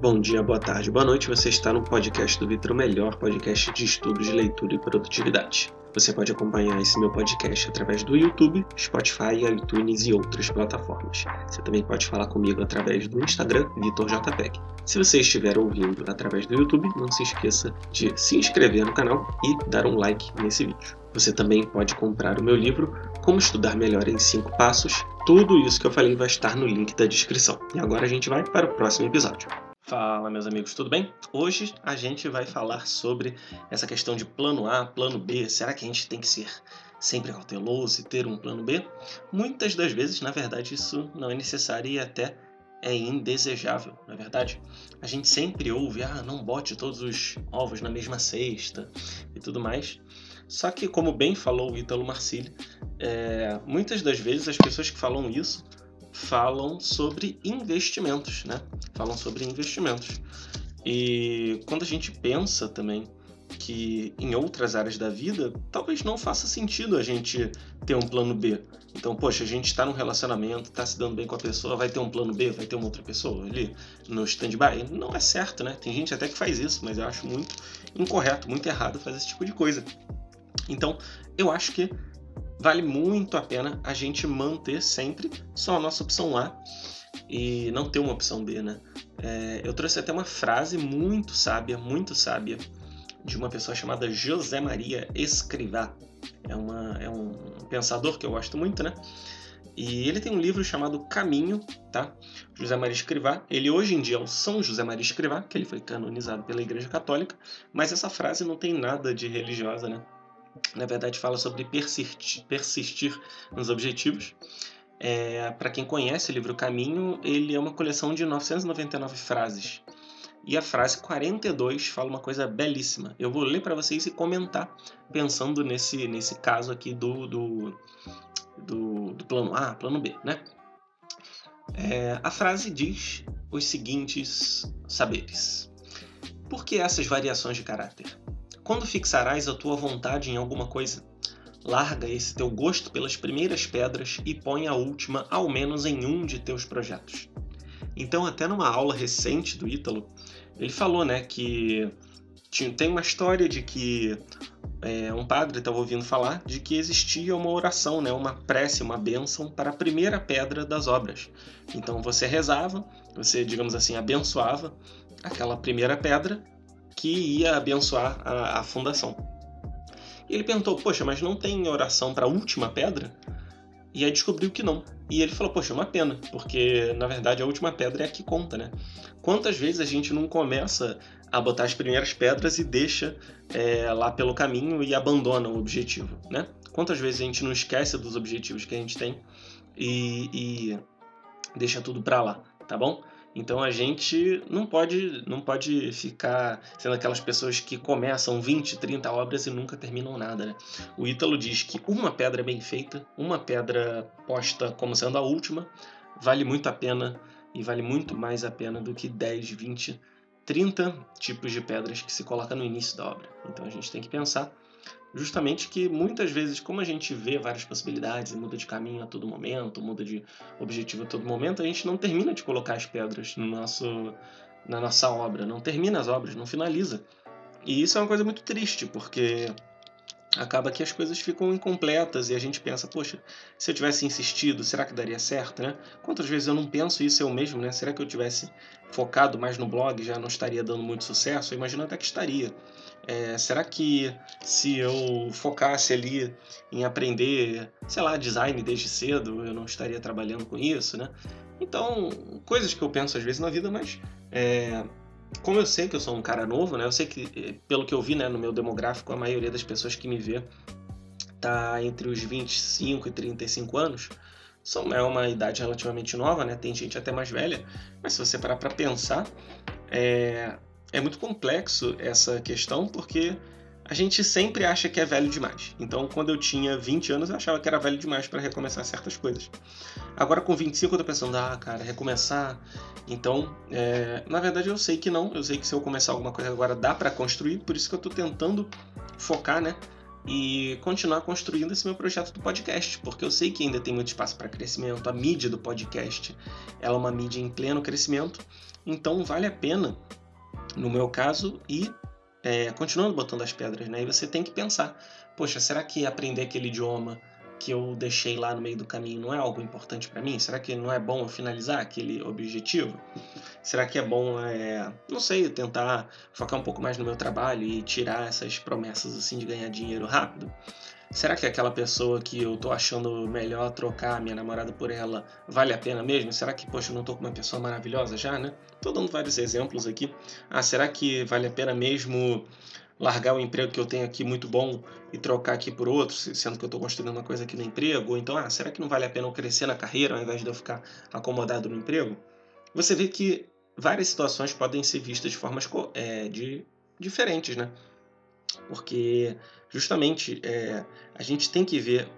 Bom dia, boa tarde, boa noite. Você está no podcast do Vitor, o melhor podcast de estudos de leitura e produtividade. Você pode acompanhar esse meu podcast através do YouTube, Spotify, iTunes e outras plataformas. Você também pode falar comigo através do Instagram, VitorJPEG. Se você estiver ouvindo através do YouTube, não se esqueça de se inscrever no canal e dar um like nesse vídeo. Você também pode comprar o meu livro Como Estudar Melhor em 5 Passos. Tudo isso que eu falei vai estar no link da descrição. E agora a gente vai para o próximo episódio. Fala, meus amigos, tudo bem? Hoje a gente vai falar sobre essa questão de plano A, plano B. Será que a gente tem que ser sempre cauteloso e ter um plano B? Muitas das vezes, na verdade, isso não é necessário e até é indesejável, na é verdade. A gente sempre ouve, ah, não bote todos os ovos na mesma cesta e tudo mais. Só que, como bem falou o Ítalo Marcilli, é, muitas das vezes as pessoas que falam isso falam sobre investimentos, né? Falam sobre investimentos. E quando a gente pensa também que em outras áreas da vida, talvez não faça sentido a gente ter um plano B. Então, poxa, a gente está num relacionamento, está se dando bem com a pessoa, vai ter um plano B, vai ter uma outra pessoa ali no stand-by? Não é certo, né? Tem gente até que faz isso, mas eu acho muito incorreto, muito errado fazer esse tipo de coisa. Então, eu acho que vale muito a pena a gente manter sempre só a nossa opção A e não ter uma opção B, né? É, eu trouxe até uma frase muito sábia, muito sábia, de uma pessoa chamada José Maria Escrivá. É, uma, é um pensador que eu gosto muito, né? E ele tem um livro chamado Caminho, tá? José Maria Escrivá. Ele hoje em dia é o São José Maria Escrivá, que ele foi canonizado pela Igreja Católica, mas essa frase não tem nada de religiosa, né? Na verdade fala sobre persistir, persistir nos objetivos. É, Para quem conhece o livro Caminho, ele é uma coleção de 999 frases. E a frase 42 fala uma coisa belíssima. Eu vou ler para vocês e comentar, pensando nesse, nesse caso aqui do, do, do, do plano A, plano B, né? É, a frase diz os seguintes saberes. Por que essas variações de caráter? Quando fixarás a tua vontade em alguma coisa? Larga esse teu gosto pelas primeiras pedras e põe a última ao menos em um de teus projetos. Então, até numa aula recente do Ítalo, ele falou né, que tinha, tem uma história de que é, um padre estava ouvindo falar de que existia uma oração, né, uma prece, uma bênção para a primeira pedra das obras. Então você rezava, você, digamos assim, abençoava aquela primeira pedra que ia abençoar a, a fundação. Ele perguntou: Poxa, mas não tem oração para a última pedra? E aí descobriu que não. E ele falou: Poxa, é uma pena, porque na verdade a última pedra é a que conta, né? Quantas vezes a gente não começa a botar as primeiras pedras e deixa é, lá pelo caminho e abandona o objetivo, né? Quantas vezes a gente não esquece dos objetivos que a gente tem e, e deixa tudo para lá, tá bom? Então a gente não pode, não pode ficar sendo aquelas pessoas que começam 20, 30 obras e nunca terminam nada. Né? O Ítalo diz que uma pedra bem feita, uma pedra posta como sendo a última, vale muito a pena e vale muito mais a pena do que 10, 20, 30 tipos de pedras que se coloca no início da obra. Então a gente tem que pensar justamente que muitas vezes, como a gente vê várias possibilidades e muda de caminho a todo momento, muda de objetivo a todo momento, a gente não termina de colocar as pedras no nosso, na nossa obra, não termina as obras, não finaliza. E isso é uma coisa muito triste, porque acaba que as coisas ficam incompletas e a gente pensa, poxa, se eu tivesse insistido, será que daria certo, né? Quantas vezes eu não penso isso eu mesmo, né? Será que eu tivesse focado mais no blog já não estaria dando muito sucesso? Eu imagino até que estaria. É, será que se eu focasse ali em aprender, sei lá, design desde cedo, eu não estaria trabalhando com isso, né? Então, coisas que eu penso às vezes na vida, mas é, como eu sei que eu sou um cara novo, né? Eu sei que, eh, pelo que eu vi né, no meu demográfico, a maioria das pessoas que me vê tá entre os 25 e 35 anos. São, é uma idade relativamente nova, né? Tem gente até mais velha. Mas se você parar para pensar, é, é muito complexo essa questão, porque a gente sempre acha que é velho demais. Então, quando eu tinha 20 anos, eu achava que era velho demais para recomeçar certas coisas. Agora, com 25, eu tô pensando, ah, cara, recomeçar. Então, é... na verdade, eu sei que não. Eu sei que se eu começar alguma coisa agora, dá para construir. Por isso que eu tô tentando focar, né? e continuar construindo esse meu projeto do podcast, porque eu sei que ainda tem muito espaço para crescimento. A mídia do podcast ela é uma mídia em pleno crescimento, então vale a pena, no meu caso, ir é, continuando botando as pedras, né? E você tem que pensar, poxa, será que aprender aquele idioma que eu deixei lá no meio do caminho não é algo importante para mim? Será que não é bom eu finalizar aquele objetivo? Será que é bom, é, não sei, tentar focar um pouco mais no meu trabalho e tirar essas promessas assim de ganhar dinheiro rápido? Será que aquela pessoa que eu tô achando melhor trocar minha namorada por ela vale a pena mesmo? Será que, poxa, eu não tô com uma pessoa maravilhosa já, né? Tô dando vários exemplos aqui. Ah, será que vale a pena mesmo largar o emprego que eu tenho aqui muito bom e trocar aqui por outro, sendo que eu estou construindo uma coisa aqui no emprego? Ou então, ah, será que não vale a pena eu crescer na carreira ao invés de eu ficar acomodado no emprego? Você vê que várias situações podem ser vistas de formas é, de, diferentes, né? Porque justamente é, a gente tem que ver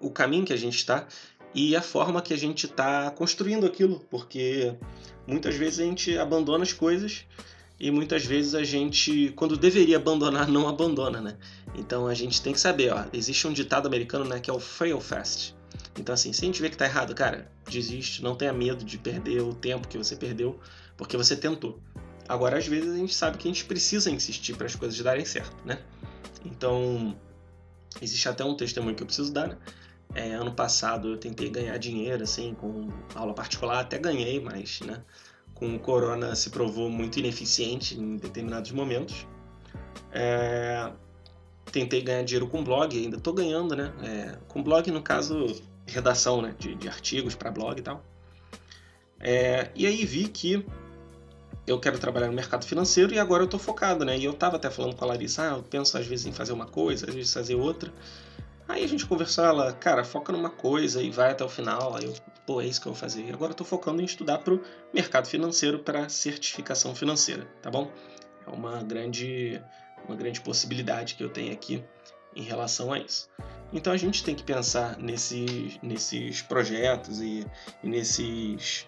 o caminho que a gente está e a forma que a gente está construindo aquilo, porque muitas vezes a gente abandona as coisas e muitas vezes a gente, quando deveria abandonar, não abandona, né? Então a gente tem que saber, ó, existe um ditado americano, né, que é o fail fast. Então assim, se a gente vê que tá errado, cara, desiste, não tenha medo de perder o tempo que você perdeu, porque você tentou. Agora, às vezes a gente sabe que a gente precisa insistir para as coisas darem certo, né? Então, existe até um testemunho que eu preciso dar, né? É, ano passado eu tentei ganhar dinheiro, assim, com aula particular, até ganhei, mas, né? com o corona se provou muito ineficiente em determinados momentos. É, tentei ganhar dinheiro com blog, ainda estou ganhando, né? É, com blog, no caso, redação né? de, de artigos para blog e tal. É, e aí vi que eu quero trabalhar no mercado financeiro e agora eu estou focado, né? E eu estava até falando com a Larissa, ah, eu penso às vezes em fazer uma coisa, às vezes fazer outra. Aí a gente conversou, ela, cara, foca numa coisa e vai até o final. Aí eu, pô, é isso que eu vou fazer. E agora eu tô focando em estudar pro mercado financeiro para certificação financeira, tá bom? É uma grande, uma grande possibilidade que eu tenho aqui em relação a isso. Então a gente tem que pensar nesse, nesses projetos e, e nesses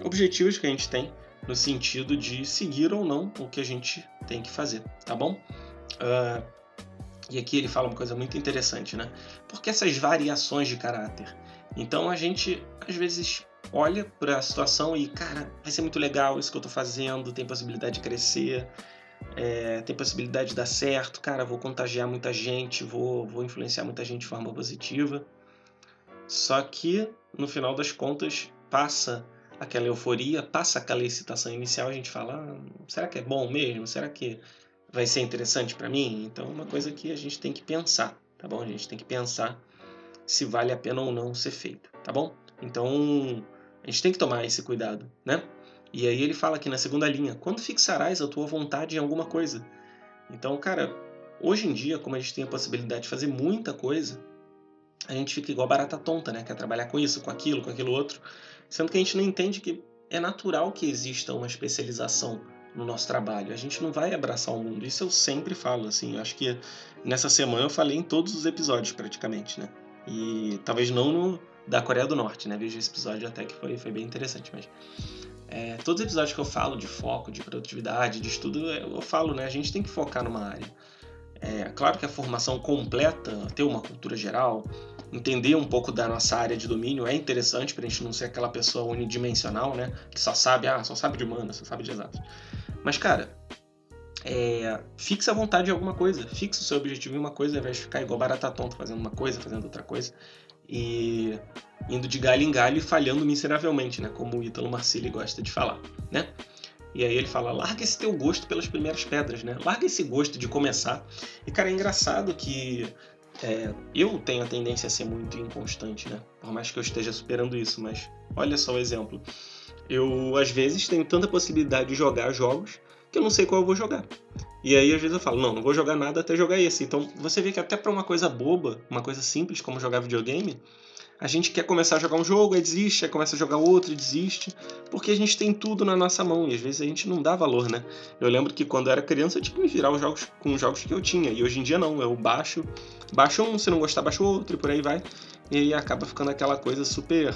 objetivos que a gente tem no sentido de seguir ou não o que a gente tem que fazer, tá bom? Uh, e aqui ele fala uma coisa muito interessante, né? Porque essas variações de caráter. Então a gente às vezes olha para a situação e, cara, vai ser muito legal isso que eu estou fazendo, tem possibilidade de crescer, é, tem possibilidade de dar certo, cara, vou contagiar muita gente, vou, vou influenciar muita gente de forma positiva. Só que, no final das contas, passa aquela euforia, passa aquela excitação inicial, a gente fala, ah, será que é bom mesmo? Será que vai ser interessante para mim? Então, é uma coisa que a gente tem que pensar, tá bom? A gente tem que pensar se vale a pena ou não ser feito, tá bom? Então, a gente tem que tomar esse cuidado, né? E aí ele fala aqui na segunda linha: quando fixarás a tua vontade em alguma coisa? Então, cara, hoje em dia, como a gente tem a possibilidade de fazer muita coisa, a gente fica igual barata tonta, né? Quer trabalhar com isso, com aquilo, com aquilo outro, sendo que a gente não entende que é natural que exista uma especialização no nosso trabalho. A gente não vai abraçar o mundo. Isso eu sempre falo, assim. Acho que nessa semana eu falei em todos os episódios, praticamente, né? E talvez não no da Coreia do Norte, né? Vejo esse episódio até que foi, foi bem interessante, mas... É, todos os episódios que eu falo de foco, de produtividade, de estudo, eu falo, né? A gente tem que focar numa área. É claro que a formação completa, ter uma cultura geral, entender um pouco da nossa área de domínio é interessante para a gente não ser aquela pessoa unidimensional, né? Que só sabe, ah, só sabe de humanas, só sabe de exatos. Mas, cara, é, fixe a vontade em alguma coisa. Fixe o seu objetivo em uma coisa, ao invés de ficar igual barata tonta fazendo uma coisa, fazendo outra coisa. E indo de galho em galho e falhando miseravelmente, né? Como o Ítalo Marcilli gosta de falar, né? E aí ele fala, larga esse teu gosto pelas primeiras pedras, né? Larga esse gosto de começar. E, cara, é engraçado que é, eu tenho a tendência a ser muito inconstante, né? Por mais que eu esteja superando isso, mas olha só o exemplo eu às vezes tenho tanta possibilidade de jogar jogos que eu não sei qual eu vou jogar. E aí às vezes eu falo, não, não vou jogar nada até jogar esse. Então você vê que até para uma coisa boba, uma coisa simples como jogar videogame, a gente quer começar a jogar um jogo, aí desiste, aí começa a jogar outro e desiste, porque a gente tem tudo na nossa mão e às vezes a gente não dá valor, né? Eu lembro que quando eu era criança eu tinha que me virar os jogos com os jogos que eu tinha, e hoje em dia não, eu baixo, baixo um, se não gostar, baixo outro e por aí vai, e aí acaba ficando aquela coisa super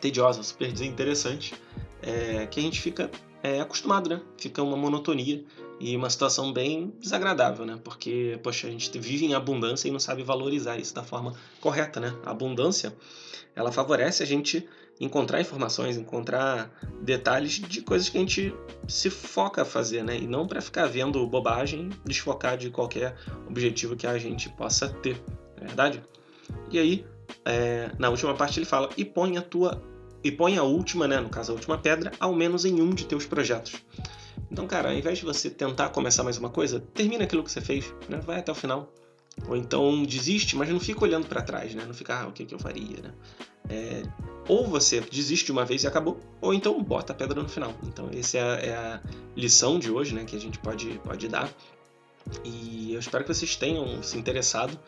tediosa, super desinteressante, é, que a gente fica é, acostumado, né? Fica uma monotonia E uma situação bem desagradável, né? Porque, poxa, a gente vive em abundância e não sabe valorizar isso da forma correta, né? A abundância, ela favorece a gente encontrar informações, encontrar detalhes de coisas que a gente se foca a fazer, né? E não para ficar vendo bobagem, desfocar de qualquer objetivo que a gente possa ter, não é verdade? E aí, é, na última parte ele fala: e põe a tua e põe a última, né, no caso a última pedra, ao menos em um de teus projetos. Então, cara, ao invés de você tentar começar mais uma coisa, termina aquilo que você fez, né? Vai até o final. Ou então desiste, mas não fica olhando para trás, né? Não fica, ah, o que, que eu faria, né? É, ou você desiste de uma vez e acabou, ou então bota a pedra no final. Então, essa é a, é a lição de hoje, né? Que a gente pode, pode dar. E eu espero que vocês tenham se interessado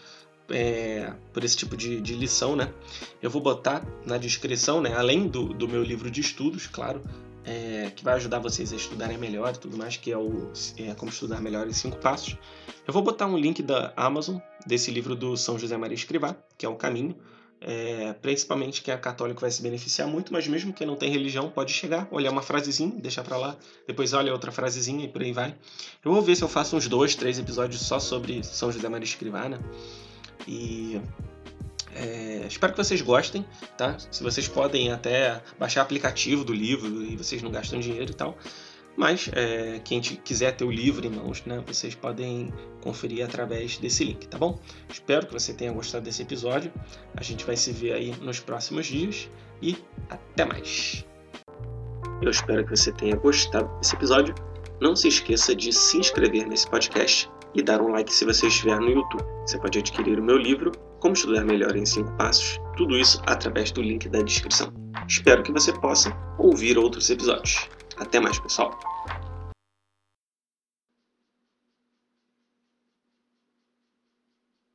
é, por esse tipo de, de, lição, né? Eu vou botar na descrição, né? Além do, do meu livro de estudos, claro, é, que vai ajudar vocês a estudarem melhor e tudo mais, que é o é, Como Estudar Melhor em 5 Passos. Eu vou botar um link da Amazon, desse livro do São José Maria Escrivá, que é o Caminho. É, principalmente quem é católico vai se beneficiar muito, mas mesmo quem não tem religião pode chegar, olhar uma frasezinha, deixar para lá, depois olha outra frasezinha e por aí vai. Eu vou ver se eu faço uns dois, três episódios só sobre São José Maria Escrivá, né? E espero que vocês gostem, tá? Se vocês podem até baixar aplicativo do livro e vocês não gastam dinheiro e tal. Mas é, quem quiser ter o livro em mãos, né, vocês podem conferir através desse link, tá bom? Espero que você tenha gostado desse episódio. A gente vai se ver aí nos próximos dias e até mais. Eu espero que você tenha gostado desse episódio. Não se esqueça de se inscrever nesse podcast e dar um like se você estiver no YouTube. Você pode adquirir o meu livro, Como Estudar Melhor em 5 Passos, tudo isso através do link da descrição. Espero que você possa ouvir outros episódios. Até mais, pessoal!